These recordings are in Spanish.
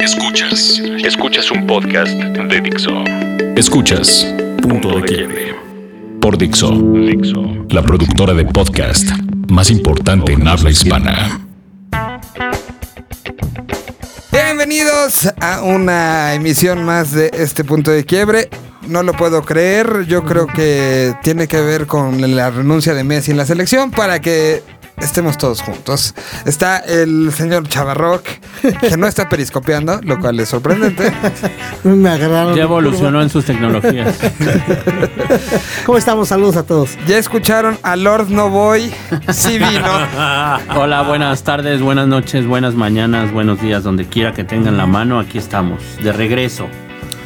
Escuchas. Escuchas un podcast de Dixo. Escuchas Punto de Quiebre. Por Dixo. Dixo. La productora de podcast más importante en habla hispana. Bienvenidos a una emisión más de este punto de quiebre. No lo puedo creer. Yo creo que tiene que ver con la renuncia de Messi en la selección para que estemos todos juntos. Está el señor Chavarroc, que no está periscopeando, lo cual es sorprendente. Me agarraron. Ya evolucionó en sus tecnologías. ¿Cómo estamos? Saludos a todos. Ya escucharon a Lord No Voy. Sí vino. Hola, buenas tardes, buenas noches, buenas mañanas, buenos días, donde quiera que tengan la mano, aquí estamos, de regreso.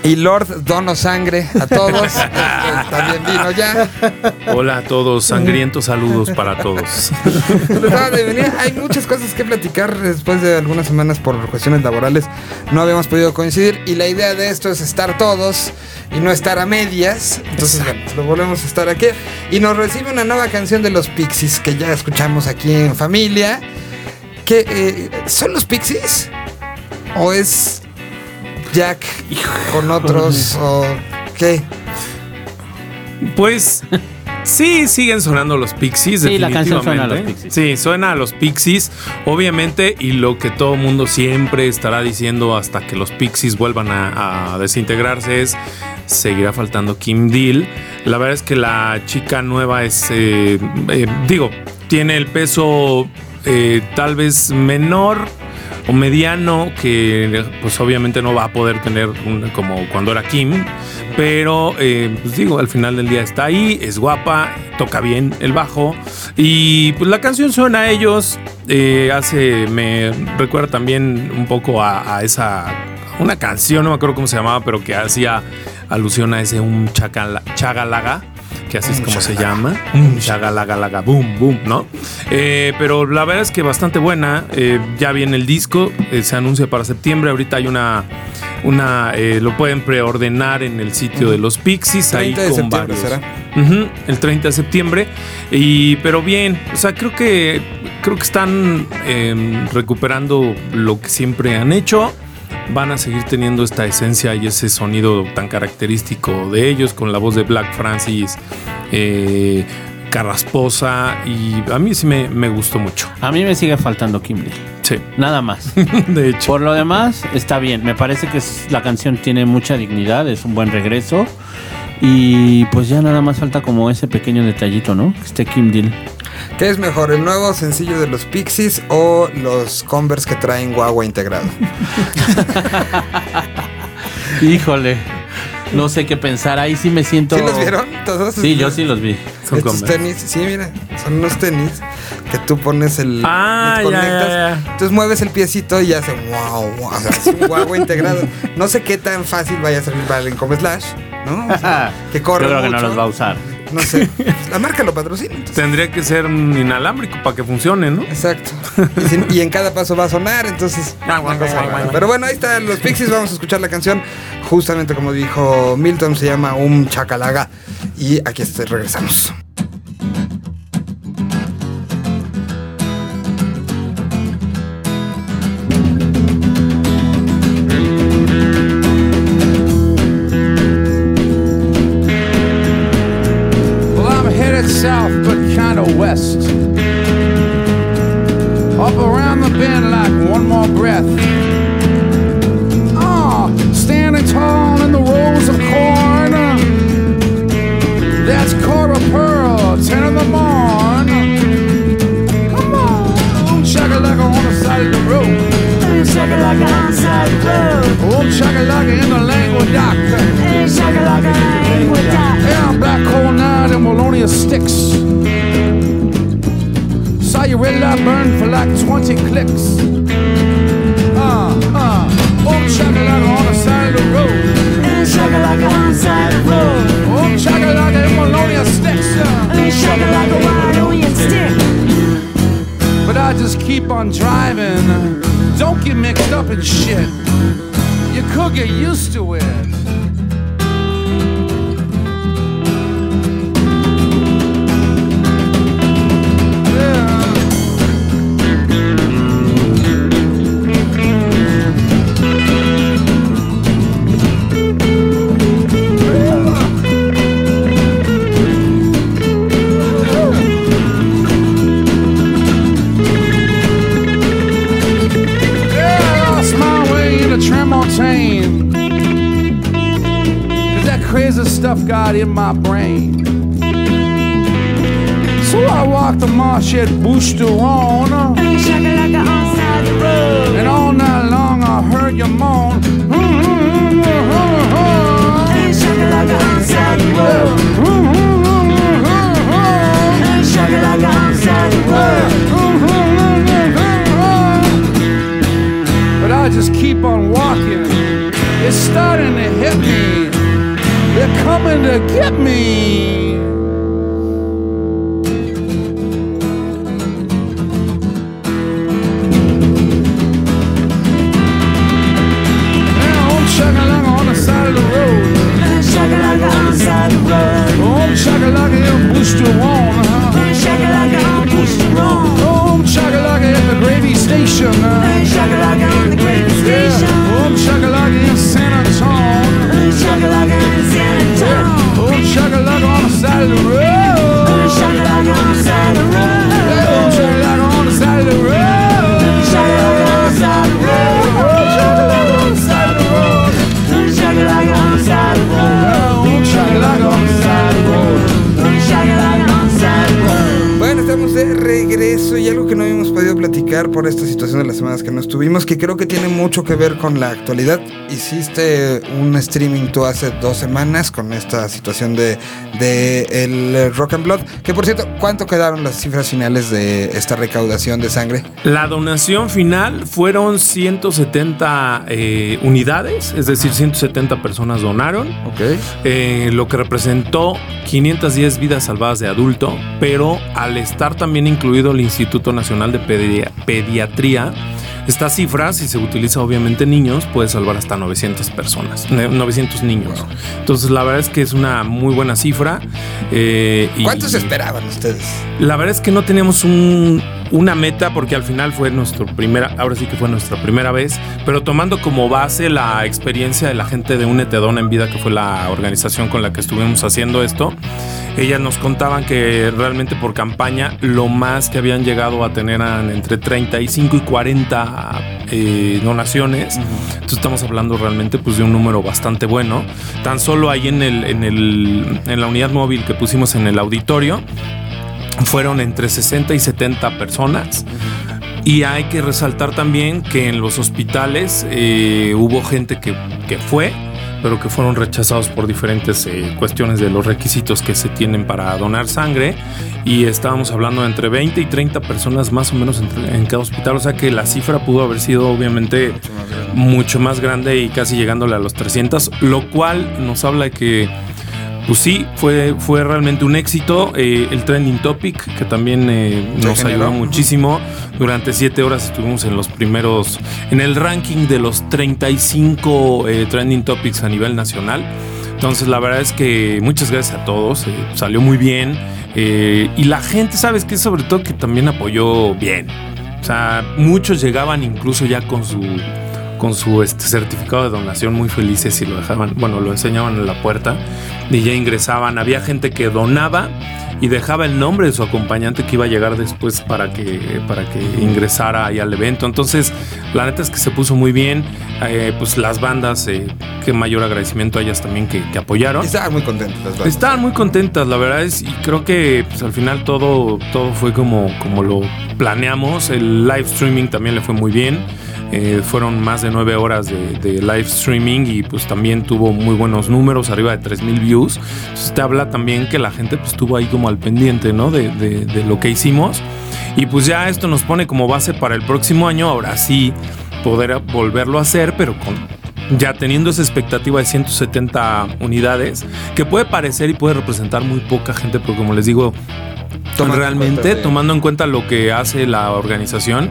Y Lord Dono Sangre a todos. También vino ya. Hola a todos, sangrientos saludos para todos. Les daba de venir. Hay muchas cosas que platicar después de algunas semanas por cuestiones laborales. No habíamos podido coincidir y la idea de esto es estar todos y no estar a medias. Entonces, bueno, lo volvemos a estar aquí. Y nos recibe una nueva canción de los Pixies que ya escuchamos aquí en familia. Que, eh, ¿Son los Pixies? ¿O es Jack con otros? ¿O qué? Pues sí, siguen sonando los Pixies. Sí, la canción suena a los definitivamente. Pixies. Sí, suena a los Pixies, obviamente, y lo que todo mundo siempre estará diciendo hasta que los Pixies vuelvan a, a desintegrarse es seguirá faltando Kim Deal. La verdad es que la chica nueva es, eh, eh, digo, tiene el peso eh, tal vez menor o mediano que pues obviamente no va a poder tener como cuando era Kim pero eh, pues digo al final del día está ahí es guapa toca bien el bajo y pues la canción suena a ellos eh, hace me recuerda también un poco a, a esa una canción no me acuerdo cómo se llamaba pero que hacía alusión a ese un chagalaga que así es como se llama. Un chagalagalaga boom boom no Eh, pero la verdad es que bastante buena. Eh, ya viene el disco eh, se anuncia para septiembre. Ahorita hay una una eh, lo pueden preordenar en el sitio de los Pixies ahí 30 de con septiembre varios. será. Ujú, el 30 de septiembre. Y pero bien o sea creo que creo que están eh, recuperando lo que siempre han hecho van a seguir teniendo esta esencia y ese sonido tan característico de ellos con la voz de Black Francis eh, carrasposa y a mí sí me, me gustó mucho A mí me sigue faltando Kimberly, sí nada más. de hecho Por lo demás, está bien. Me parece que es- la canción tiene mucha dignidad, es un buen regreso. Y pues ya nada más falta como ese pequeño detallito, ¿no? Que esté Kim Deal. ¿Qué es mejor, el nuevo sencillo de los Pixies o los Converse que traen guagua integrado? Híjole, no sé qué pensar. Ahí sí me siento. ¿Sí los vieron todos? Sí, yo sí los vi. Son Estos Converse. tenis, sí, mira, son unos tenis que tú pones el. Ah, ya, conectas, ya, ya. Entonces mueves el piecito y hace wow, wow. O sea, es un guagua integrado. No sé qué tan fácil vaya a servir para el Income Slash, ¿no? O sea, que corre Yo creo que no los va a usar. No sé. La marca lo patrocina. entonces. tendría que ser un inalámbrico para que funcione no Exacto. Y, sin- y en cada paso va a sonar, entonces. Ah, una cosa rara. Pero bueno, ahí están los Pixies. Vamos a escuchar la canción. Justamente como dijo Milton, se llama Un Chacalaga. Y aquí este, regresamos. Got in my brain. So I walked the marsh at Boosterona. Shakalaka on side the road. And all night long I heard you moan. Shakalaka on side the road. Shakalaka on side the road. But I just keep on walking. It's starting to hit me. Coming to get me. Las que no estuvimos, que creo que tiene mucho que ver con la actualidad. Hiciste un streaming tú hace dos semanas con esta situación de, de el Rock and Blood, que por cierto, ¿cuánto quedaron las cifras finales de esta recaudación de sangre? La donación final fueron 170 eh, unidades, es decir, 170 personas donaron, Ok. eh, lo que representó 510 vidas salvadas de adulto, pero al estar también incluido el Instituto Nacional de Pedi- Pediatría, esta cifra, si se utiliza obviamente niños, puede salvar hasta 900 personas, ne- 900 niños. Entonces, la verdad es que es una muy buena cifra. eh, y- ¿Cuántos esperaban ustedes? la verdad es que no teníamos un- una meta porque al final fue nuestra primera, ahora sí que fue nuestra primera vez, pero tomando como base la experiencia de la gente de Unetedona en vida, que fue la organización con la que estuvimos haciendo esto, ellas nos contaban que realmente por campaña lo más que habían llegado a tener eran entre 35 y 40 eh, donaciones. Entonces estamos hablando realmente pues de un número bastante bueno. Tan solo ahí en, el, en, el, en la unidad móvil que pusimos en el auditorio, fueron entre 60 y 70 personas. Y hay que resaltar también que en los hospitales eh, hubo gente que, que fue, pero que fueron rechazados por diferentes eh, cuestiones de los requisitos que se tienen para donar sangre. Y estábamos hablando de entre 20 y 30 personas más o menos en cada hospital. O sea que la cifra pudo haber sido obviamente mucho más grande y casi llegándole a los 300, lo cual nos habla de que pues sí, fue, fue realmente un éxito. Eh, el trending topic, que también eh, nos generó. ayudó muchísimo. Durante siete horas estuvimos en los primeros, en el ranking de los 35 eh, trending topics a nivel nacional. Entonces, la verdad es que muchas gracias a todos. eh, salió muy bien. eh, y la gente, ¿sabes qué? Sobre todo que también apoyó bien. O sea, muchos llegaban incluso ya con su con su este, certificado de donación muy felices y lo dejaban, bueno, lo enseñaban en la puerta y ya ingresaban. Había gente que donaba y dejaba el nombre de su acompañante que iba a llegar después para que, para que ingresara ahí al evento. Entonces, la neta es que se puso muy bien. Eh, pues las bandas, eh, qué mayor agradecimiento a ellas también que, que apoyaron. Estaban muy contentos las bandas. Estaban muy contentas, la verdad es, y creo que pues, al final todo, todo fue como, como lo planeamos. El live streaming también le fue muy bien. Eh, fueron más de nueve horas de, live streaming y pues también tuvo muy buenos números, arriba de 3000 views. Entonces te habla también que la gente pues estuvo ahí como al pendiente, ¿no? De, de- de lo que hicimos. Y pues ya esto nos pone como base para el próximo año, ahora sí poder volverlo a hacer, pero con ya teniendo esa expectativa de 170 unidades, que puede parecer y puede representar muy poca gente, pero como les digo, Tomando en realmente de- tomando en cuenta lo que hace la organización,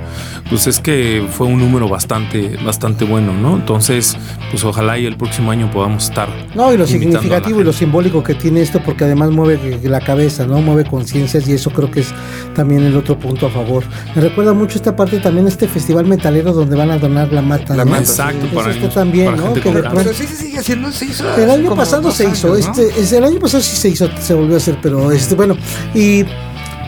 pues es que fue un número bastante, bastante bueno, ¿no? Entonces, pues ojalá y el próximo año podamos estar. No, y lo significativo y lo simbólico que tiene esto, porque además mueve la cabeza, ¿no? Mueve conciencias y eso creo que es también el otro punto a favor. Me recuerda mucho esta parte también, este festival metalero donde van a donar la mata. La ¿no? mata, Exacto, para niños, también, para ¿no? gente Que de. Pero pronto- sí se sigue haciendo, se hizo. El año pasado se hizo, años, ¿no? este, es- el año pasado sí se hizo, se volvió a hacer, pero este, bueno, y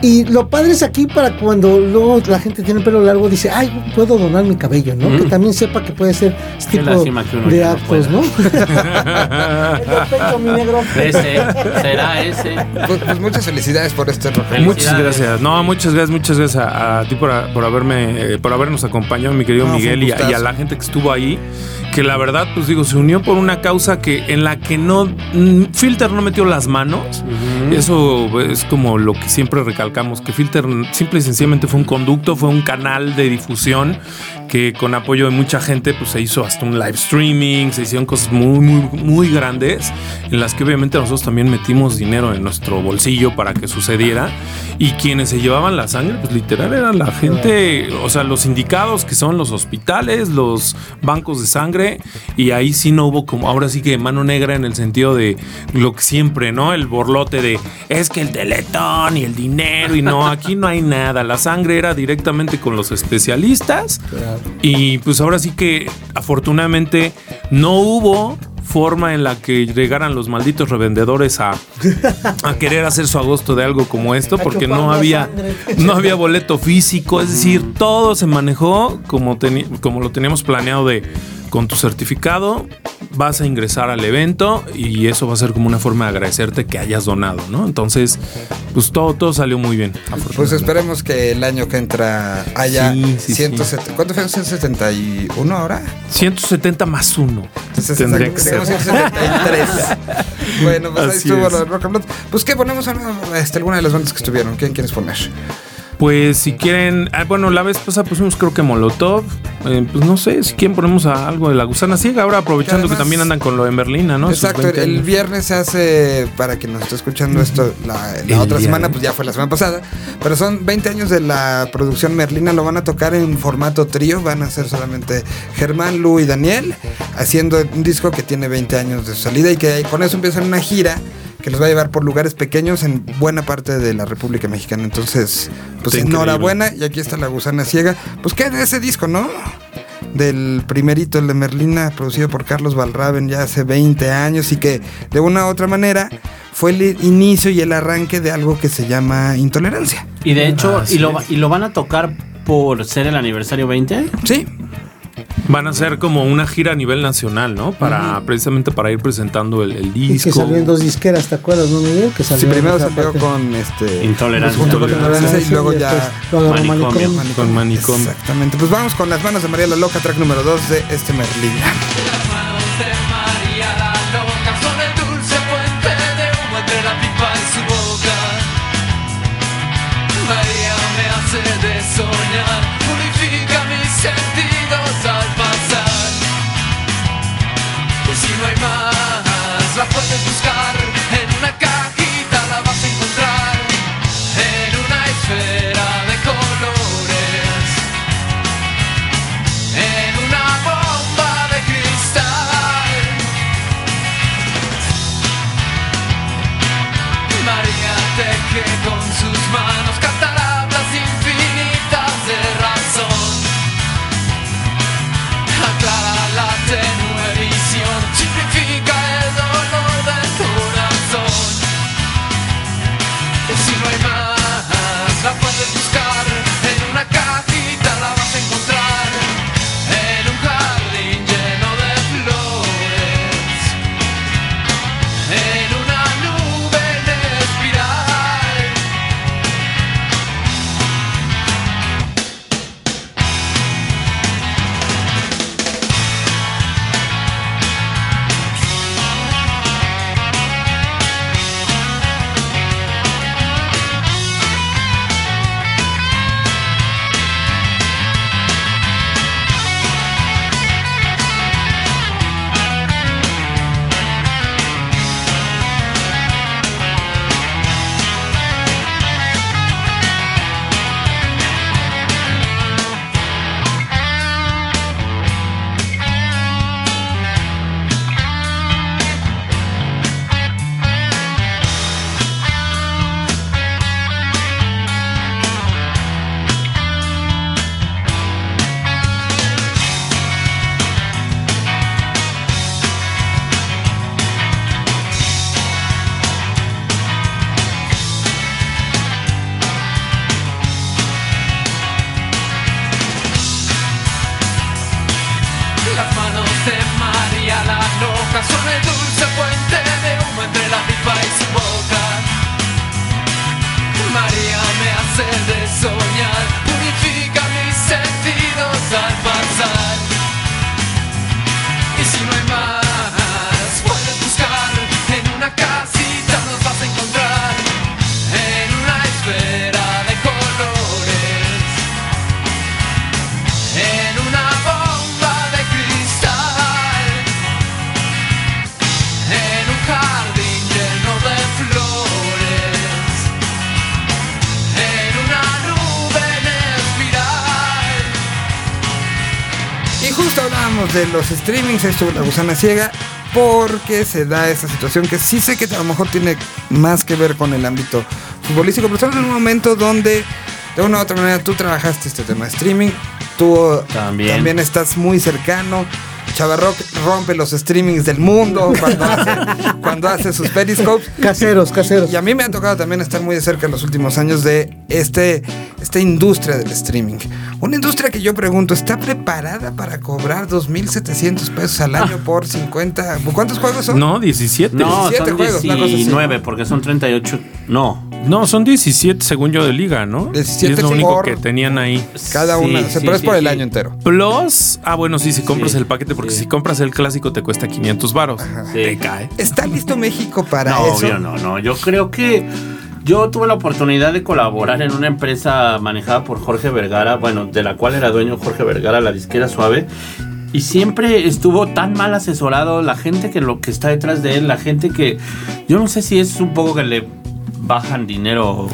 Y lo padre es aquí para cuando luego la gente tiene pelo largo, dice, ay, puedo donar mi cabello, ¿no? Que también sepa que puede ser este tipo lástima que uno de actos. ¿no? Perfecto, mi negro. Ese, será ese. Pues, pues muchas felicidades por este rock. Felicidades. Muchas gracias. No, muchas gracias, muchas gracias a, a ti por, por haberme, eh, por habernos acompañado, mi querido No, Miguel, y a, y a la gente que estuvo ahí. Que la verdad, pues digo, se unió por una causa que en la que no mm, Filter no metió las manos. Eso es como lo que siempre recalcamos, que Filter simple y sencillamente fue un conducto, fue un canal de difusión que con apoyo de mucha gente pues se hizo hasta un live streaming, se hicieron cosas muy muy muy grandes en las que obviamente nosotros también metimos dinero en nuestro bolsillo para que sucediera y quienes se llevaban la sangre pues literal eran la gente, o sea, los indicados que son los hospitales, los bancos de sangre y ahí sí no hubo como ahora sí que mano negra en el sentido de lo que siempre, ¿no? El borlote de es que el teletón y el dinero y no, aquí no hay nada, la sangre era directamente con los especialistas. Y pues ahora sí que afortunadamente no hubo forma en la que llegaran los malditos revendedores a, a querer hacer su agosto de algo como esto porque no había no había boleto físico, es decir, todo se manejó como, como lo teníamos planeado de con tu certificado vas a ingresar al evento y eso va a ser como una forma de agradecerte que hayas donado, ¿no? Entonces, pues todo, todo salió muy bien. Pues esperemos que el año que entra haya Sí, sí, sí. 170. ¿Cuánto fue? ¿171 ahora? 170 más uno. Entonces, Tendría que ser. tenemos 173. bueno, pues ahí estuvo es. lo de Rock and Blood. Pues, ¿qué ponemos ahora? Este, alguna de las bandas que estuvieron? ¿Quién quieres poner? Pues si quieren, ah, bueno, la vez pasada pusimos creo que Molotov. Eh, pues no sé, si quieren ponemos a algo de la gusana ciega. Ahora aprovechando que, además- también andan con lo de Merlina, ¿no? Exacto, 20 el viernes se hace, para quien nos esté escuchando esto, la, la otra semana, pues ya fue la semana pasada, pero son 20 años de la producción Merlina, lo van a tocar en formato trío, van a ser solamente Germán, Lu y Daniel, haciendo un disco que tiene 20 años de salida y que con eso empiezan una gira que los va a llevar por lugares pequeños en buena parte de la República Mexicana. Entonces, pues Está increíble. enhorabuena y aquí está la gusana ciega. Pues qué de ese disco, ¿no? del primerito, el de Merlina, producido por Carlos Valraven ya hace 20 años y que de una u otra manera fue el inicio y el arranque de algo que se llama intolerancia. Y de hecho, Así y, lo, va- y lo van a tocar por ser el aniversario 20. Sí, Van a hacer como una gira a nivel nacional, ¿no? Para precisamente para ir presentando el, el Y que disco. salió en dos disqueras, ¿te acuerdas, no, Miguel? Que sí salió primero esa salió con este Intolerancia. junto con intolerancia y luego ya después lo agarró Manicomio. Manicomio. con manicomio. Exactamente. Pues vamos con las manos de María la Loca, track número 2 de este Merlina. De los streamings, esto la gusana ciega, porque se da esta situación que sí sé que a lo mejor tiene más que ver con el ámbito futbolístico, pero estamos en un momento donde de una u otra manera tú trabajaste este tema de streaming, tú También. también estás muy cercano. Chavarrock rompe los streamings del mundo cuando hace, cuando hace sus periscopes. Caseros, caseros. Y a mí me ha tocado también estar muy de cerca en los últimos años de este, esta industria del streaming. Una industria que yo pregunto, ¿está preparada para cobrar 2.700 pesos al año por 50? ¿Cuántos juegos son? No, 17. No, 17 son juegos, una cosa así. 19, porque son 38. No. No, son 17 según yo de liga, ¿no? 17 Y es lo único que tenían ahí. Cada Sí, una, o sea, sí, pero es sí, por el sí. año entero. Plus, ah, bueno, sí, si compras Sí, el paquete, porque sí. si compras el clásico te cuesta 500 varos. Sí. Te cae. ¿Está listo México para No, eso? obvio, no, no. Yo creo que yo tuve la oportunidad de colaborar en una empresa manejada por Jorge Vergara, bueno, de la cual era dueño Jorge Vergara, la disquera suave. Y siempre estuvo tan mal asesorado la gente que lo que está detrás de él, la gente que yo no sé si es un poco que le bajan dinero,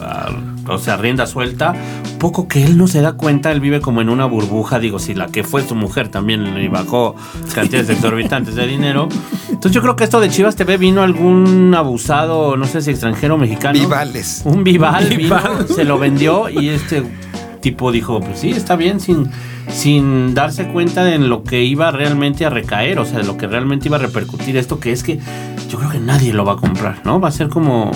a- o sea, rienda suelta, poco que él no se da cuenta, él vive como en una burbuja, digo, si la que fue su mujer también le bajó cantidades exorbitantes de dinero. Entonces yo creo que esto de Chivas TV vino algún abusado, no sé si extranjero o mexicano. Vivales. Un Vival, vino, se lo vendió y este tipo dijo, pues sí, está bien, sin, sin darse cuenta de en lo que iba realmente a recaer, o sea, de lo que realmente iba a repercutir esto, que es que yo creo que nadie lo va a comprar, ¿no? Va a ser como...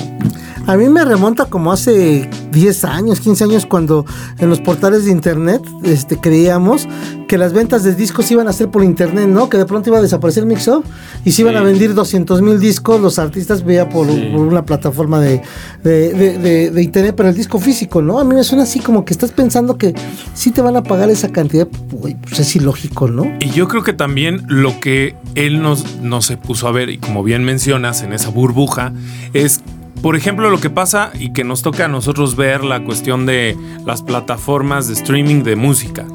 A mí me remonta como hace 10 años, 15 años, cuando en los portales de internet este, creíamos que las ventas de discos iban a ser por internet, ¿no? Que de pronto iba a desaparecer Mixup y se iban Sí. a vender 200 mil discos, los artistas veía por, Sí. por una plataforma de, de, de- internet, pero el disco físico, ¿no? A mí me suena así como que estás pensando que sí te van a pagar esa cantidad, güey, pues es ilógico, ¿no? Y yo creo que también lo que él nos, no se puso a ver, y como bien mencionas, en esa burbuja, es, por ejemplo, lo que pasa y que nos toca a nosotros ver la cuestión de las plataformas de streaming de música.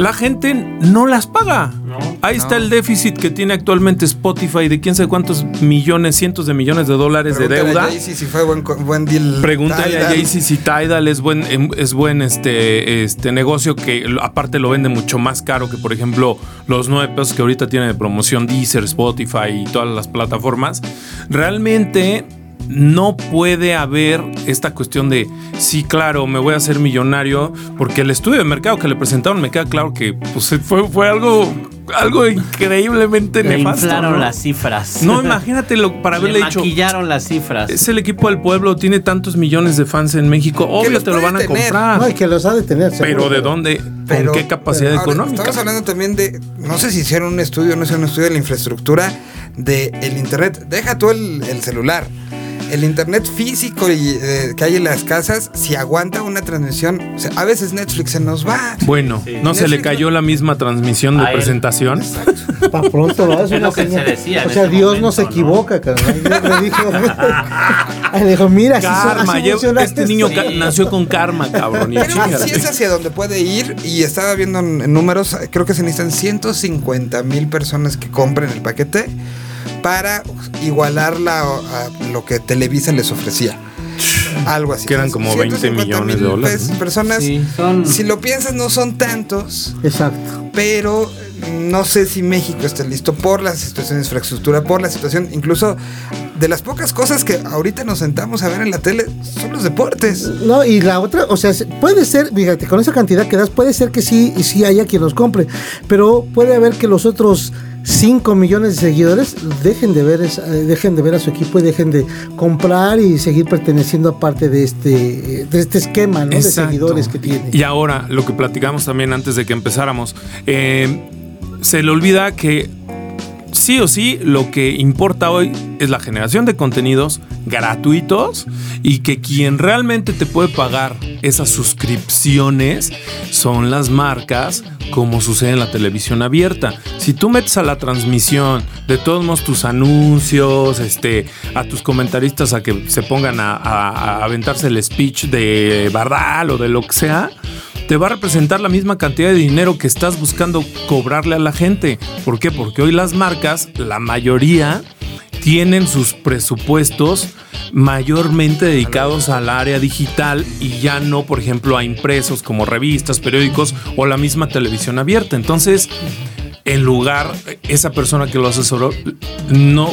La gente no las paga. Ahí está el déficit que tiene actualmente Spotify de quién sabe cuántos millones, cientos de millones de dólares de Pregúntale a deuda. Jay-Z si fue buen, deal. Pregúntale a. Jay-Z si Tidal es buen, em, es buen este, este negocio que aparte lo vende mucho más caro que, por ejemplo, los nueve pesos que ahorita tiene de promoción Deezer, Spotify y todas las plataformas. Realmente no puede haber esta cuestión de, sí, claro, me voy a hacer millonario, porque el estudio de mercado que le presentaron me queda claro que pues, fue, fue algo, algo increíblemente Le nefasto. inflaron ¿no? las cifras. No, imagínate lo, para Le haberle dicho. maquillaron las cifras. Es el equipo del pueblo, tiene tantos millones de fans en México. Obvio te lo van a tener. comprar. No, y que los ha de tener. pero. ¿de dónde? Pero- ¿Con qué capacidad Ahora, económica? Estamos hablando también de, no sé si hicieron un estudio, no hicieron un estudio de la infraestructura del el Internet. Deja tú el, el celular. El Internet físico y, eh, que hay en las casas, si aguanta una transmisión, o sea, a veces Netflix se nos va. Bueno, ¿no se le cayó la misma transmisión de presentación? Pa' pronto lo hace Es una lo que señal. se decía O sea, Dios no momento, se ¿no? equivoca, carnal. Dios le dijo, le dijo, mira, así son- así este niño Sí. nació con karma, cabrón. y Creo que chíngale. sí es hacia donde puede ir y estaba viendo en, en números, creo que se necesitan 150 mil personas que compren el paquete para igualar la- a lo que Televisa les ofrecía. Algo así. Que eran como 20 150 millones de dólares, ¿no? Personas, Sí, son- si lo piensas, no son tantos, Exacto. pero no sé si México está listo por la situación de infraestructura, por la situación, incluso de las pocas cosas que ahorita nos sentamos a ver en la tele son los deportes. No, y la otra, o sea, se- puede ser, fíjate, con esa cantidad que das, puede ser que sí, y sí haya quien los compre, pero puede haber que los otros 5 millones de seguidores dejen de ver esa- eh, dejen de ver a su equipo y dejen de comprar y seguir perteneciendo a parte de este de este esquema ¿no? de seguidores que tiene. Y ahora, lo que platicamos también antes de que empezáramos, eh, se le olvida que sí o sí lo que importa hoy es la generación de contenidos gratuitos y que quien realmente te puede pagar esas suscripciones son las marcas como sucede en la televisión abierta. Si tú metes a la transmisión de todos modos tus anuncios, este, a tus comentaristas a que se pongan a, a- aventarse el speech de Bardal o de lo que sea, te va a representar la misma cantidad de dinero que estás buscando cobrarle a la gente. ¿Por qué? Porque hoy las marcas, la mayoría, tienen sus presupuestos mayormente dedicados al área digital y ya no, por ejemplo, a impresos como revistas, periódicos o la misma televisión abierta. Entonces, en lugar, esa persona que lo asesoró, no,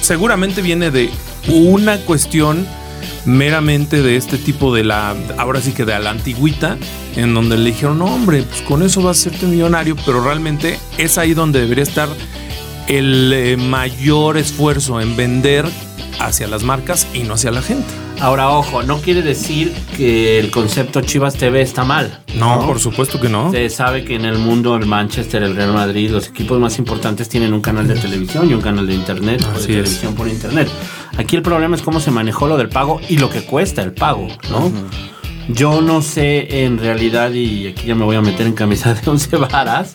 seguramente viene de una cuestión meramente de este tipo de la, ahora sí que de la antigüita, en donde le dijeron, no hombre, pues con eso vas a hacerte millonario, pero realmente es ahí donde debería estar el eh, mayor esfuerzo en vender hacia las marcas y no hacia la gente. Ahora, ojo, no quiere decir que el concepto Chivas TV está mal. No, por supuesto que no. Se sabe que en el mundo el Manchester, el Real Madrid, los equipos más importantes tienen un canal de televisión y un canal de internet o de televisión por internet. Aquí el problema es cómo se manejó lo del pago y lo que cuesta el pago, ¿no? Yo no sé en realidad, y aquí ya me voy a meter en camisa de once varas,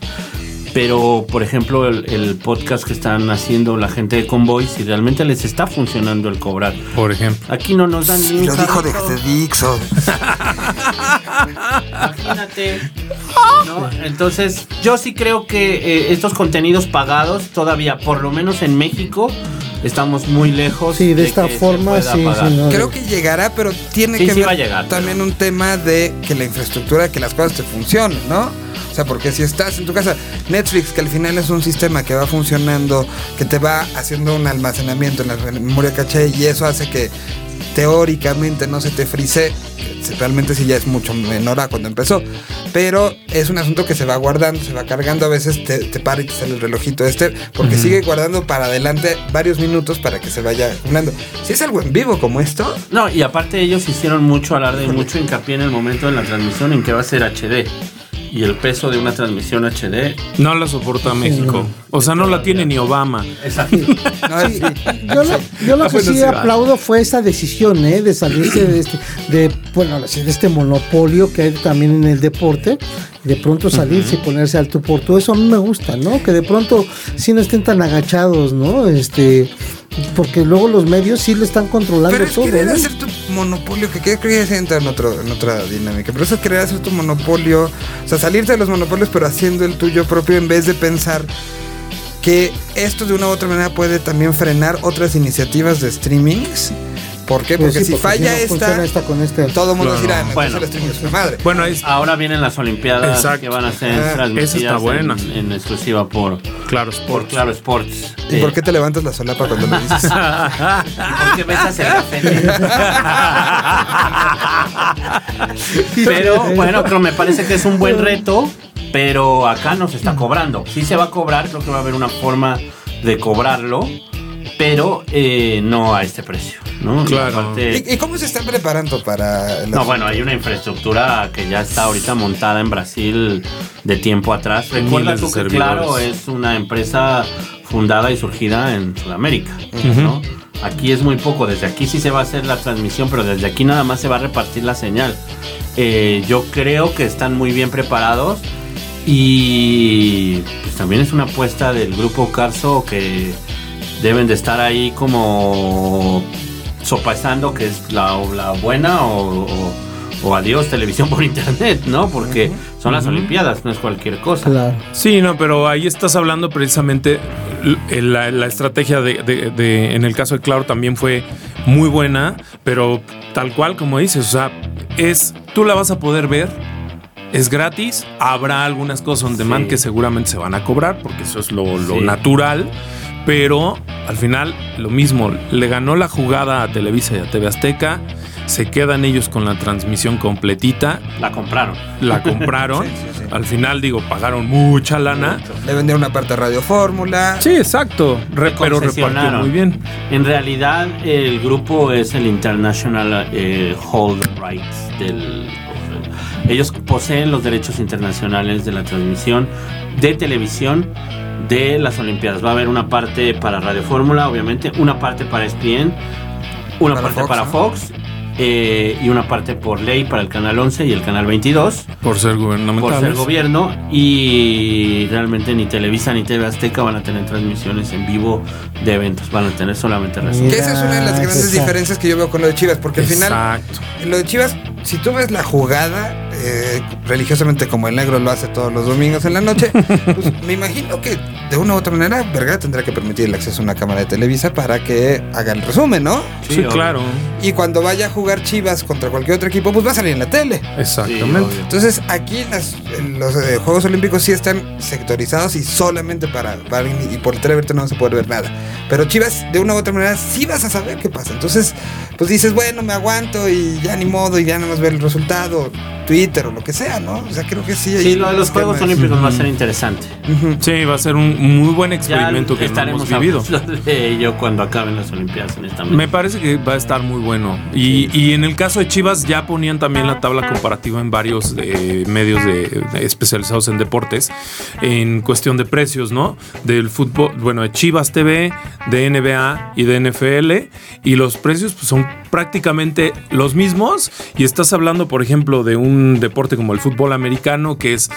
pero por ejemplo el, el podcast que están haciendo la gente de Convoy, si realmente les está funcionando el cobrar. Por ejemplo. Aquí no nos dan ni un Lo dijo de, carrito. de Dixon. Imagínate. ¿no? Entonces, yo sí creo que eh, estos contenidos pagados, todavía, por lo menos en México, estamos muy lejos. Sí, de esta forma, sí, sí, no, Creo que llegará, pero tiene Sí, que sí ver va a llegar, también pero- un tema de que la infraestructura, que las cosas te funcionen, ¿no? O sea, porque si estás en tu casa, Netflix, que al final es un sistema que va funcionando, que te va haciendo un almacenamiento en la memoria caché y eso hace que teóricamente no se te frise, realmente sí ya es mucho menor a cuando empezó, pero es un asunto que se va guardando, se va cargando, a veces te, te para y te sale el relojito este, porque sigue guardando para adelante varios minutos para que se vaya acumulando. Si es algo en vivo como esto, No, y aparte ellos hicieron mucho alarde y mucho hincapié en el momento de la transmisión en que va a ser HD. Y el peso de una transmisión HD. No la soporta México. O sea, no la tiene ni Obama. Exacto. no, sí. Yo lo, yo lo Ah, que bueno, sí aplaudo fue esa decisión, ¿eh? De salirse de este, de, bueno, de este monopolio que hay también en el deporte. De pronto salirse y ponerse al tú por tú. Eso a mí me gusta, ¿no? Que de pronto sí no estén tan agachados, ¿no? Este, porque luego los medios sí le están controlando Pero es todo. ¿no? hacer tu monopolio, que ya se entra en, otro, en otra dinámica. Pero eso es hacer tu monopolio, o sea, salirte de los monopolios, pero haciendo el tuyo propio en vez de pensar que esto de una u otra manera puede también frenar otras iniciativas de streamings. ¿Por qué? Pues Porque sí, si falla no esta, esta con este. todo el mundo Claro. dirá, entonces Bueno. el streaming es una madre. Bueno, es Ahora vienen las Olimpiadas Exacto. que van a ser Ah, transmitidas está buena. En, en exclusiva por, claro, por Sports. Claro Sports. ¿Y Eh, por qué te levantas la solapa cuando lo dices? ¿Y por qué besas el café? pero bueno, creo, me parece que es un buen reto, pero acá no se está cobrando. Sí se va a cobrar, creo que va a haber una forma de cobrarlo, pero eh, no a este precio, ¿no? Y Claro. aparte- ¿Y, cómo se están preparando para el no, bueno, hay una infraestructura que ya está ahorita montada en Brasil de tiempo atrás. Recuerda tú que servidores. Claro es una empresa fundada y surgida en Sudamérica, ¿no? Aquí es muy poco, desde aquí sí se va a hacer la transmisión, pero desde aquí nada más se va a repartir la señal. Eh, yo creo que están muy bien preparados y pues también es una apuesta del grupo Carso que deben de estar ahí como sopesando que es la, la buena o, o- o adiós televisión por internet, ¿no? Porque son las Olimpiadas, no es cualquier cosa. Claro. Sí, no, pero ahí estás hablando precisamente l- la, la estrategia de, de- de- en el caso de Claro también fue muy buena, pero tal cual como dices, o sea, es tú la vas a poder ver, es gratis, habrá algunas cosas on demand Sí. que seguramente se van a cobrar porque eso es lo, lo Sí. natural, pero al final lo mismo, le ganó la jugada a Televisa y a TV Azteca, se quedan ellos con la transmisión completita, La compraron. la compraron. Sí, sí, sí. Al final, digo, pagaron mucha lana. Le vendieron una parte a Radio Fórmula. Sí, exacto. Re- pero repartió muy bien. En realidad, el grupo es el International eh, Hold Rights del. Ellos poseen los derechos internacionales de la transmisión de televisión de las Olimpiadas. Va a haber una parte para Radio Fórmula, obviamente, una parte para ESPN, una Para parte Fox, para ¿no? Fox eh, y una parte por ley para el canal 11 y el canal 22 Por ser por gubernamentales. ser gobierno y realmente ni Televisa ni TV Azteca van a tener transmisiones en vivo de eventos, van a tener solamente resumen. Que esa es una de las grandes Exacto. diferencias que yo veo con lo de Chivas, porque al final, Exacto. lo de Chivas, si tú ves la jugada, eh, religiosamente como el negro lo hace todos los domingos en la noche, pues me imagino que de una u otra manera Vergara tendrá que permitir el acceso a una cámara de Televisa para que haga el resumen, ¿no? Sí, claro. Y cuando vaya a jugar Chivas contra cualquier otro equipo, pues va a salir en la tele. Exactamente. Entonces aquí las- los eh, Juegos Olímpicos sí están sectorizados y solamente para, para y por teleabierto no se puede ver nada. Pero Chivas de una u otra manera sí vas a saber qué pasa. Entonces pues dices bueno me aguanto y ya ni modo y ya nada más ver el resultado, Twitter o lo que sea, ¿no? O sea creo que sí. Sí, lo de los Juegos. Olímpicos va a ser interesante. Sí, va a ser un muy buen Ya experimento que no estaremos hemos vivido. de ello cuando acaben las Olimpiadas, honestamente. Me parece que va a estar muy bueno. Y, y en el caso de Chivas ya ponían también la tabla comparativa en varios eh, medios de, de especializados en deportes en cuestión de precios, ¿no? Del fútbol, bueno, de Chivas TV, de NBA y de NFL. Y los precios pues, son prácticamente los mismos. Y estás hablando, por ejemplo, de un deporte como el fútbol americano, que es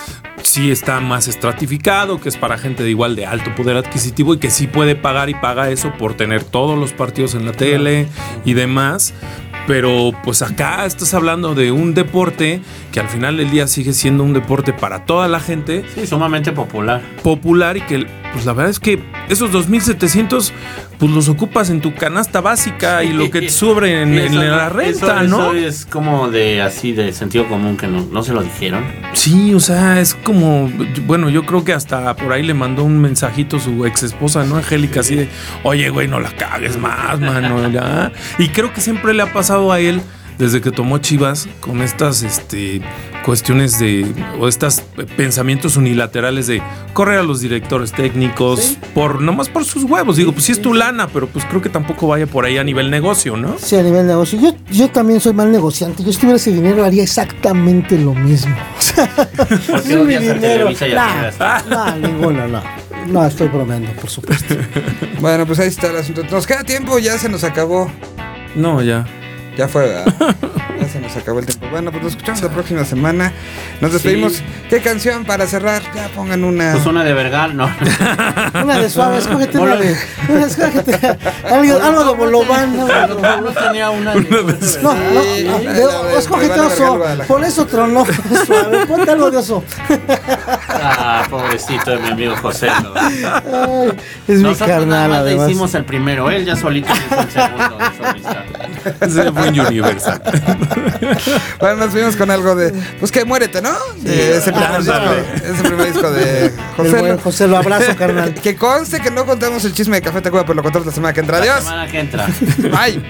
sí está más estratificado, que es para gente de igual de alto poder adquisitivo y que sí puede pagar y paga eso por tener todos los partidos en la tele y demás. Pero pues acá estás hablando de un deporte que al final del día sigue siendo un deporte para toda la gente, Sí, sumamente popular. popular y que pues la verdad es que esos 2700 pues los ocupas en tu canasta básica y lo que te sobre en, la renta, eso- ¿no? Eso es como de así de sentido común que no, no se lo dijeron. Sí, o sea, es como, bueno, yo creo que hasta por ahí le mandó un mensajito su ex esposa, ¿no? Angélica, así de, oye, güey, no la cagues más, mano, ya. Y creo que siempre le ha pasado a él desde que tomó Chivas con estas este, cuestiones de, o estos pensamientos unilaterales de correr a los directores técnicos, por nomás por sus huevos. Digo, pues sí es tu lana, pero pues creo que tampoco vaya por ahí a nivel negocio, ¿no? Sí, a nivel negocio. Yo, yo también soy mal negociante. Yo si tuviera ese dinero haría exactamente lo mismo. Mi dinero. No, ninguno, no. No, estoy bromeando, por supuesto. Bueno, pues ahí está el asunto. Nos queda tiempo, ya se nos acabó. No, ya. Ya fue, ¿verdad? ya se nos acabó el tiempo. Bueno, pues nos escuchamos la próxima semana. Nos despedimos. Sí. ¿Qué canción para cerrar? Ya pongan una. Pues una de Vergal, no. Una de suave, escógete una de. una, escógete algo, algo de bolobán. de- no tenía una de, No, no, no, de- escógete oso. Por eso tronó. Suave, ponte algo de oso. Ah, pobrecito de mi amigo José. ¿no? Ay, es mi Nosotros nada carnal, más le además. hicimos el primero, él ya solito hizo el segundo de solista. Ese fue en Universal. Bueno, nos fuimos con algo de. Pues que muérete, ¿no? De ese, primer disco, ese primer disco de José. buen José, lo abrazo, carnal. Que conste que no contamos el chisme de Café Tacuba, pero lo contamos la semana que entra. La Adiós. semana que entra. Bye.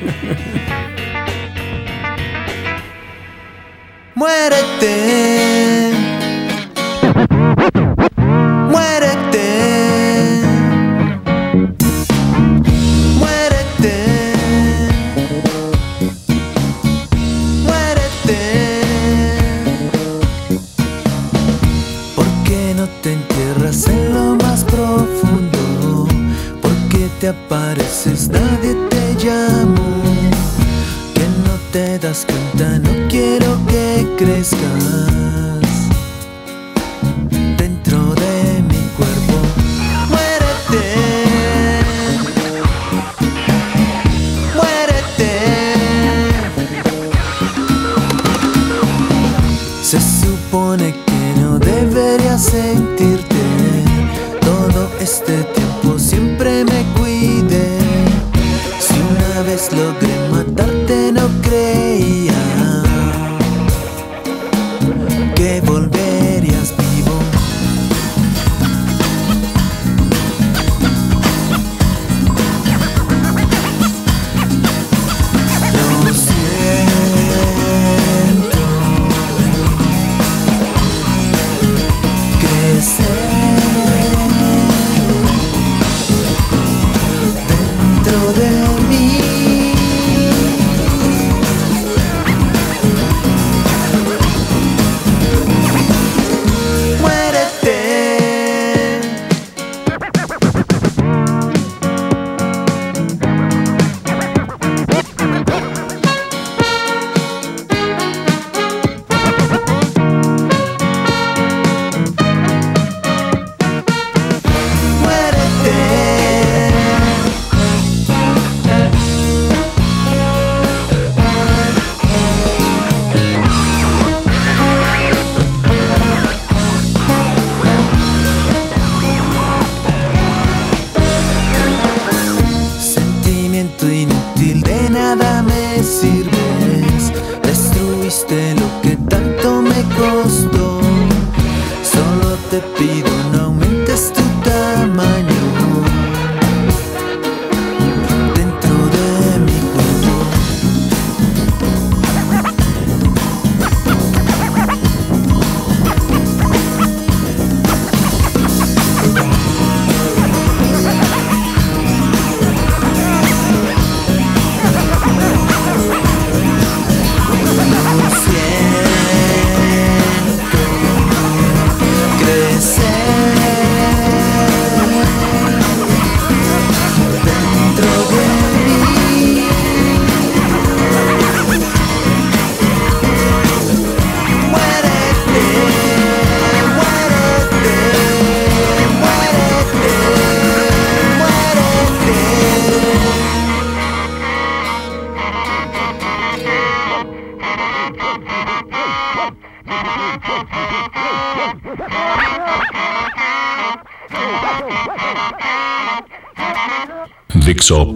Muérete. Que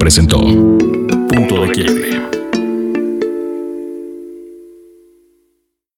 presentó Punto de Quiebra.